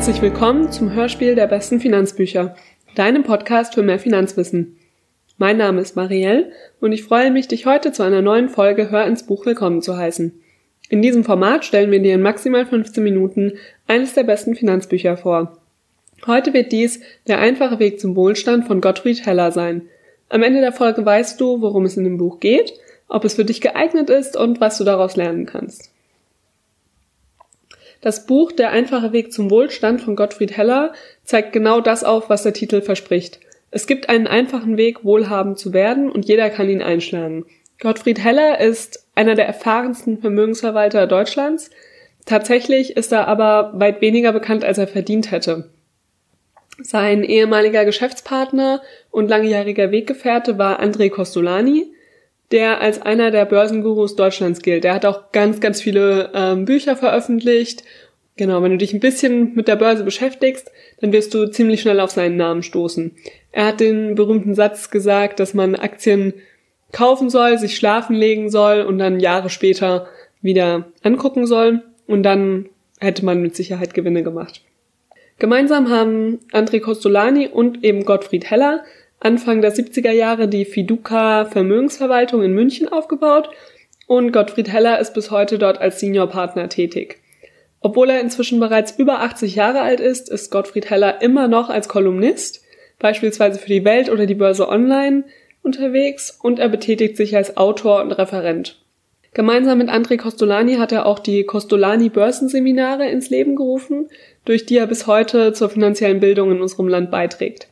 Herzlich willkommen zum Hörspiel der besten Finanzbücher, deinem Podcast für mehr Finanzwissen. Mein Name ist Marielle und ich freue mich, dich heute zu einer neuen Folge Hör ins Buch willkommen zu heißen. In diesem Format stellen wir dir in maximal 15 Minuten eines der besten Finanzbücher vor. Heute wird dies Der einfache Weg zum Wohlstand von Gottfried Heller sein. Am Ende der Folge weißt du, worum es in dem Buch geht, ob es für dich geeignet ist und was du daraus lernen kannst. Das Buch Der einfache Weg zum Wohlstand von Gottfried Heller zeigt genau das auf, was der Titel verspricht. Es gibt einen einfachen Weg, wohlhabend zu werden und jeder kann ihn einschlagen. Gottfried Heller ist einer der erfahrensten Vermögensverwalter Deutschlands. Tatsächlich ist er aber weit weniger bekannt, als er verdient hätte. Sein ehemaliger Geschäftspartner und langjähriger Weggefährte war André Costolani, der als einer der Börsengurus Deutschlands gilt. Der hat auch ganz, ganz viele ähm, Bücher veröffentlicht. Genau, wenn du dich ein bisschen mit der Börse beschäftigst, dann wirst du ziemlich schnell auf seinen Namen stoßen. Er hat den berühmten Satz gesagt, dass man Aktien kaufen soll, sich schlafen legen soll und dann Jahre später wieder angucken soll und dann hätte man mit Sicherheit Gewinne gemacht. Gemeinsam haben André Costolani und eben Gottfried Heller Anfang der 70er Jahre die Fiduca Vermögensverwaltung in München aufgebaut und Gottfried Heller ist bis heute dort als Seniorpartner tätig. Obwohl er inzwischen bereits über 80 Jahre alt ist, ist Gottfried Heller immer noch als Kolumnist, beispielsweise für die Welt oder die Börse Online, unterwegs und er betätigt sich als Autor und Referent. Gemeinsam mit André Costolani hat er auch die Costolani Börsenseminare ins Leben gerufen, durch die er bis heute zur finanziellen Bildung in unserem Land beiträgt.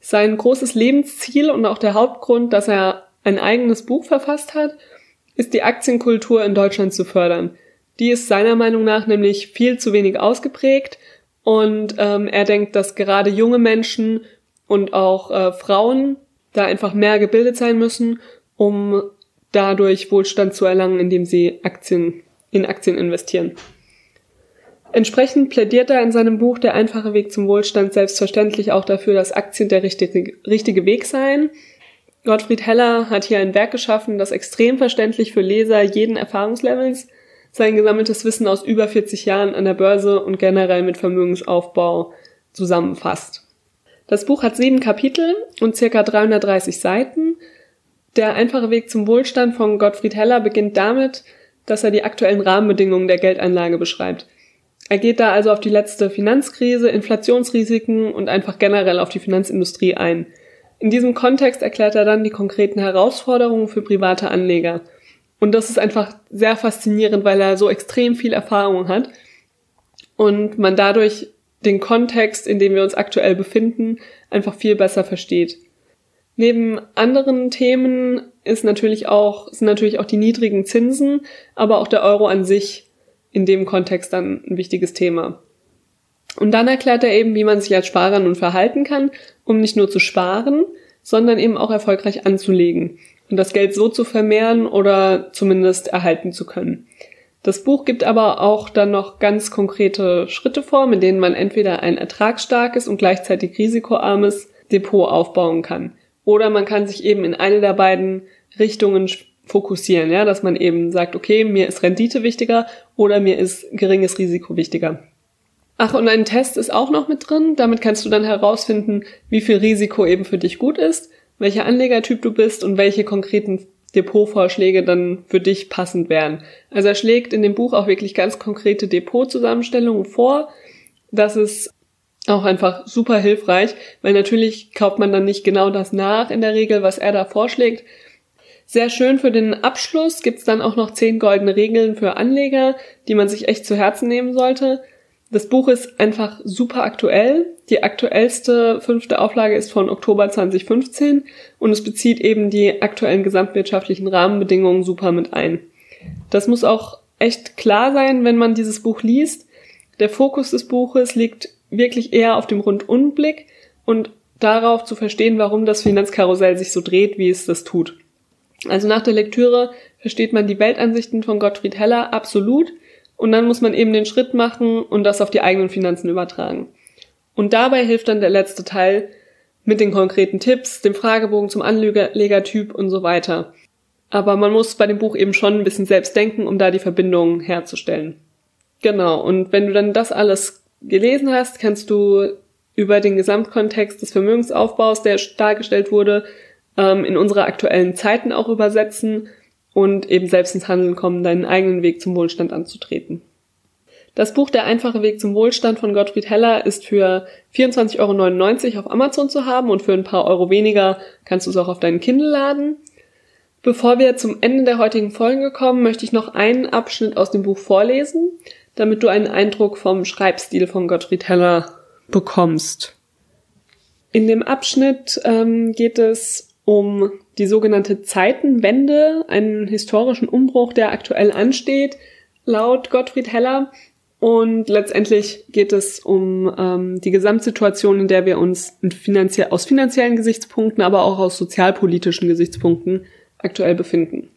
Sein großes Lebensziel und auch der Hauptgrund, dass er ein eigenes Buch verfasst hat, ist die Aktienkultur in Deutschland zu fördern. Die ist seiner Meinung nach nämlich viel zu wenig ausgeprägt und ähm, er denkt, dass gerade junge Menschen und auch äh, Frauen da einfach mehr gebildet sein müssen, um dadurch Wohlstand zu erlangen, indem sie Aktien in Aktien investieren. Entsprechend plädiert er in seinem Buch Der einfache Weg zum Wohlstand selbstverständlich auch dafür, dass Aktien der richtige, richtige Weg seien. Gottfried Heller hat hier ein Werk geschaffen, das extrem verständlich für Leser jeden Erfahrungslevels sein gesammeltes Wissen aus über 40 Jahren an der Börse und generell mit Vermögensaufbau zusammenfasst. Das Buch hat sieben Kapitel und circa 330 Seiten. Der einfache Weg zum Wohlstand von Gottfried Heller beginnt damit, dass er die aktuellen Rahmenbedingungen der Geldanlage beschreibt. Er geht da also auf die letzte Finanzkrise, Inflationsrisiken und einfach generell auf die Finanzindustrie ein. In diesem Kontext erklärt er dann die konkreten Herausforderungen für private Anleger. Und das ist einfach sehr faszinierend, weil er so extrem viel Erfahrung hat und man dadurch den Kontext, in dem wir uns aktuell befinden, einfach viel besser versteht. Neben anderen Themen ist natürlich auch, sind natürlich auch die niedrigen Zinsen, aber auch der Euro an sich in dem Kontext dann ein wichtiges Thema. Und dann erklärt er eben, wie man sich als Sparer nun verhalten kann, um nicht nur zu sparen, sondern eben auch erfolgreich anzulegen und das Geld so zu vermehren oder zumindest erhalten zu können. Das Buch gibt aber auch dann noch ganz konkrete Schritte vor, mit denen man entweder ein ertragsstarkes und gleichzeitig risikoarmes Depot aufbauen kann. Oder man kann sich eben in eine der beiden Richtungen fokussieren, ja, dass man eben sagt, okay, mir ist Rendite wichtiger oder mir ist geringes Risiko wichtiger. Ach, und ein Test ist auch noch mit drin. Damit kannst du dann herausfinden, wie viel Risiko eben für dich gut ist, welcher Anlegertyp du bist und welche konkreten Depotvorschläge dann für dich passend wären. Also er schlägt in dem Buch auch wirklich ganz konkrete Depotzusammenstellungen vor. Das ist auch einfach super hilfreich, weil natürlich kauft man dann nicht genau das nach in der Regel, was er da vorschlägt, sehr schön für den Abschluss gibt's dann auch noch zehn goldene Regeln für Anleger, die man sich echt zu Herzen nehmen sollte. Das Buch ist einfach super aktuell. Die aktuellste fünfte Auflage ist von Oktober 2015 und es bezieht eben die aktuellen gesamtwirtschaftlichen Rahmenbedingungen super mit ein. Das muss auch echt klar sein, wenn man dieses Buch liest. Der Fokus des Buches liegt wirklich eher auf dem Rundumblick und darauf zu verstehen, warum das Finanzkarussell sich so dreht, wie es das tut. Also nach der Lektüre versteht man die Weltansichten von Gottfried Heller absolut und dann muss man eben den Schritt machen und das auf die eigenen Finanzen übertragen. Und dabei hilft dann der letzte Teil mit den konkreten Tipps, dem Fragebogen zum Anlegertyp und so weiter. Aber man muss bei dem Buch eben schon ein bisschen selbst denken, um da die Verbindungen herzustellen. Genau, und wenn du dann das alles gelesen hast, kannst du über den Gesamtkontext des Vermögensaufbaus, der dargestellt wurde, ähm, in unsere aktuellen Zeiten auch übersetzen und eben selbst ins Handeln kommen, deinen eigenen Weg zum Wohlstand anzutreten. Das Buch Der einfache Weg zum Wohlstand von Gottfried Heller ist für 24,99 Euro auf Amazon zu haben und für ein paar Euro weniger kannst du es auch auf deinen Kindle laden. Bevor wir zum Ende der heutigen Folge kommen, möchte ich noch einen Abschnitt aus dem Buch vorlesen, damit du einen Eindruck vom Schreibstil von Gottfried Heller bekommst. In dem Abschnitt ähm, geht es um die sogenannte Zeitenwende, einen historischen Umbruch, der aktuell ansteht, laut Gottfried Heller. Und letztendlich geht es um ähm, die Gesamtsituation, in der wir uns finanzie aus finanziellen Gesichtspunkten, aber auch aus sozialpolitischen Gesichtspunkten aktuell befinden.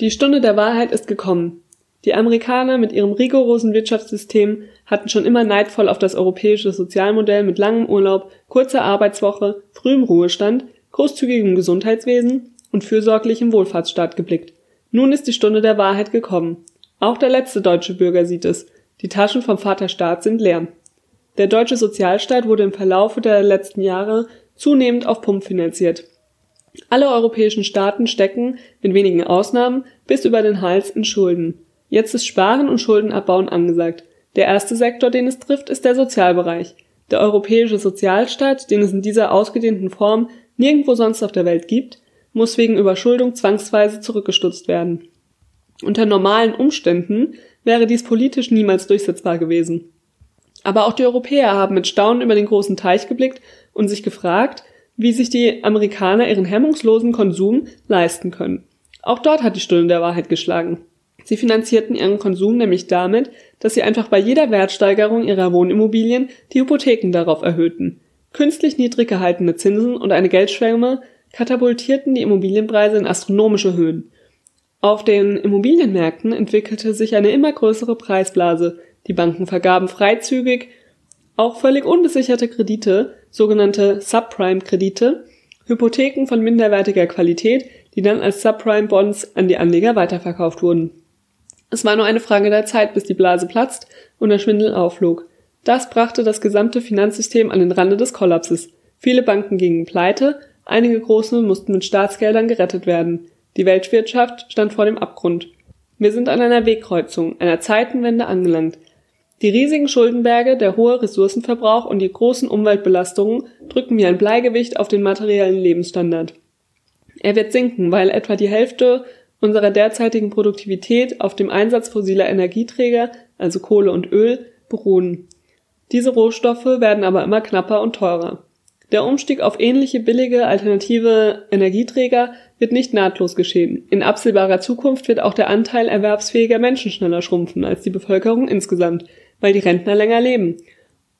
Die Stunde der Wahrheit ist gekommen. Die Amerikaner mit ihrem rigorosen Wirtschaftssystem hatten schon immer neidvoll auf das europäische Sozialmodell mit langem Urlaub, kurzer Arbeitswoche, frühem Ruhestand, großzügigem Gesundheitswesen und fürsorglichem Wohlfahrtsstaat geblickt. Nun ist die Stunde der Wahrheit gekommen. Auch der letzte deutsche Bürger sieht es. Die Taschen vom Vaterstaat sind leer. Der deutsche Sozialstaat wurde im Verlaufe der letzten Jahre zunehmend auf Pump finanziert. Alle europäischen Staaten stecken, mit wenigen Ausnahmen, bis über den Hals in Schulden. Jetzt ist Sparen und Schuldenabbauen angesagt. Der erste Sektor, den es trifft, ist der Sozialbereich. Der europäische Sozialstaat, den es in dieser ausgedehnten Form nirgendwo sonst auf der Welt gibt, muss wegen Überschuldung zwangsweise zurückgestutzt werden. Unter normalen Umständen wäre dies politisch niemals durchsetzbar gewesen. Aber auch die Europäer haben mit Staunen über den großen Teich geblickt und sich gefragt, wie sich die Amerikaner ihren hemmungslosen Konsum leisten können. Auch dort hat die Stunde der Wahrheit geschlagen. Sie finanzierten ihren Konsum nämlich damit, dass sie einfach bei jeder Wertsteigerung ihrer Wohnimmobilien die Hypotheken darauf erhöhten. Künstlich niedrig gehaltene Zinsen und eine Geldschwemme katapultierten die Immobilienpreise in astronomische Höhen. Auf den Immobilienmärkten entwickelte sich eine immer größere Preisblase. Die Banken vergaben freizügig auch völlig unbesicherte Kredite, sogenannte Subprime-Kredite, Hypotheken von minderwertiger Qualität, die dann als Subprime-Bonds an die Anleger weiterverkauft wurden. Es war nur eine Frage der Zeit, bis die Blase platzt und der Schwindel aufflog. Das brachte das gesamte Finanzsystem an den Rande des Kollapses. Viele Banken gingen pleite, einige große mussten mit Staatsgeldern gerettet werden. Die Weltwirtschaft stand vor dem Abgrund. Wir sind an einer Wegkreuzung, einer Zeitenwende angelangt. Die riesigen Schuldenberge, der hohe Ressourcenverbrauch und die großen Umweltbelastungen drücken wie ein Bleigewicht auf den materiellen Lebensstandard. Er wird sinken, weil etwa die Hälfte unserer derzeitigen Produktivität auf dem Einsatz fossiler Energieträger, also Kohle und Öl, beruhen. Diese Rohstoffe werden aber immer knapper und teurer. Der Umstieg auf ähnliche billige alternative Energieträger wird nicht nahtlos geschehen. In absehbarer Zukunft wird auch der Anteil erwerbsfähiger Menschen schneller schrumpfen als die Bevölkerung insgesamt weil die Rentner länger leben.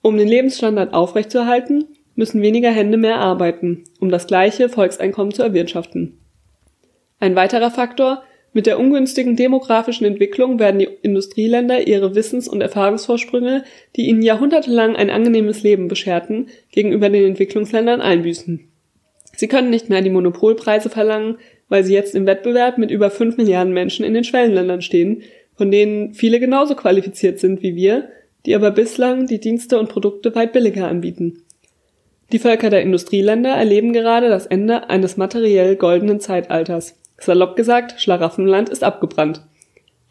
Um den Lebensstandard aufrechtzuerhalten, müssen weniger Hände mehr arbeiten, um das gleiche Volkseinkommen zu erwirtschaften. Ein weiterer Faktor, mit der ungünstigen demografischen Entwicklung werden die Industrieländer ihre Wissens- und Erfahrungsvorsprünge, die ihnen jahrhundertelang ein angenehmes Leben bescherten, gegenüber den Entwicklungsländern einbüßen. Sie können nicht mehr die Monopolpreise verlangen, weil sie jetzt im Wettbewerb mit über fünf Milliarden Menschen in den Schwellenländern stehen, von denen viele genauso qualifiziert sind wie wir, die aber bislang die Dienste und Produkte weit billiger anbieten. Die Völker der Industrieländer erleben gerade das Ende eines materiell goldenen Zeitalters. Salopp gesagt, Schlaraffenland ist abgebrannt.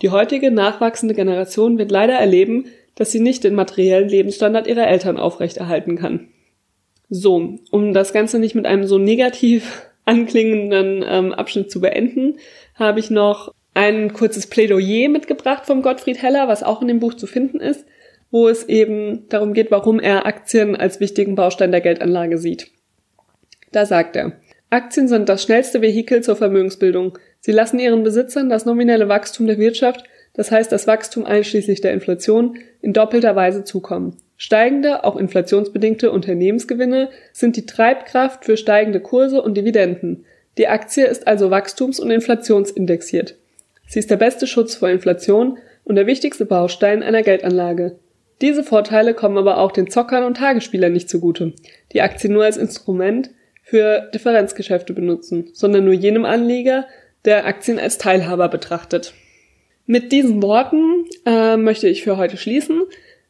Die heutige nachwachsende Generation wird leider erleben, dass sie nicht den materiellen Lebensstandard ihrer Eltern aufrechterhalten kann. So, um das Ganze nicht mit einem so negativ anklingenden ähm, Abschnitt zu beenden, habe ich noch ein kurzes Plädoyer mitgebracht vom Gottfried Heller, was auch in dem Buch zu finden ist, wo es eben darum geht, warum er Aktien als wichtigen Baustein der Geldanlage sieht. Da sagt er, Aktien sind das schnellste Vehikel zur Vermögensbildung. Sie lassen ihren Besitzern das nominelle Wachstum der Wirtschaft, das heißt das Wachstum einschließlich der Inflation, in doppelter Weise zukommen. Steigende, auch inflationsbedingte Unternehmensgewinne sind die Treibkraft für steigende Kurse und Dividenden. Die Aktie ist also wachstums- und inflationsindexiert. Sie ist der beste Schutz vor Inflation und der wichtigste Baustein einer Geldanlage. Diese Vorteile kommen aber auch den Zockern und Tagesspielern nicht zugute, die Aktien nur als Instrument für Differenzgeschäfte benutzen, sondern nur jenem Anleger, der Aktien als Teilhaber betrachtet. Mit diesen Worten äh, möchte ich für heute schließen.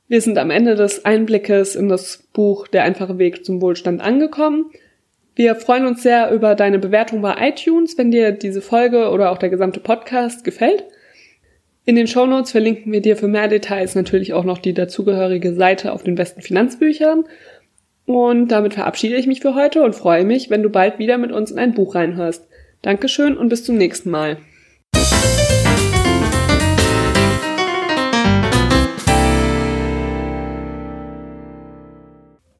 Wir sind am Ende des Einblickes in das Buch Der einfache Weg zum Wohlstand angekommen. Wir freuen uns sehr über deine Bewertung bei iTunes, wenn dir diese Folge oder auch der gesamte Podcast gefällt. In den Shownotes verlinken wir dir für mehr Details natürlich auch noch die dazugehörige Seite auf den besten Finanzbüchern. Und damit verabschiede ich mich für heute und freue mich, wenn du bald wieder mit uns in ein Buch reinhörst. Dankeschön und bis zum nächsten Mal.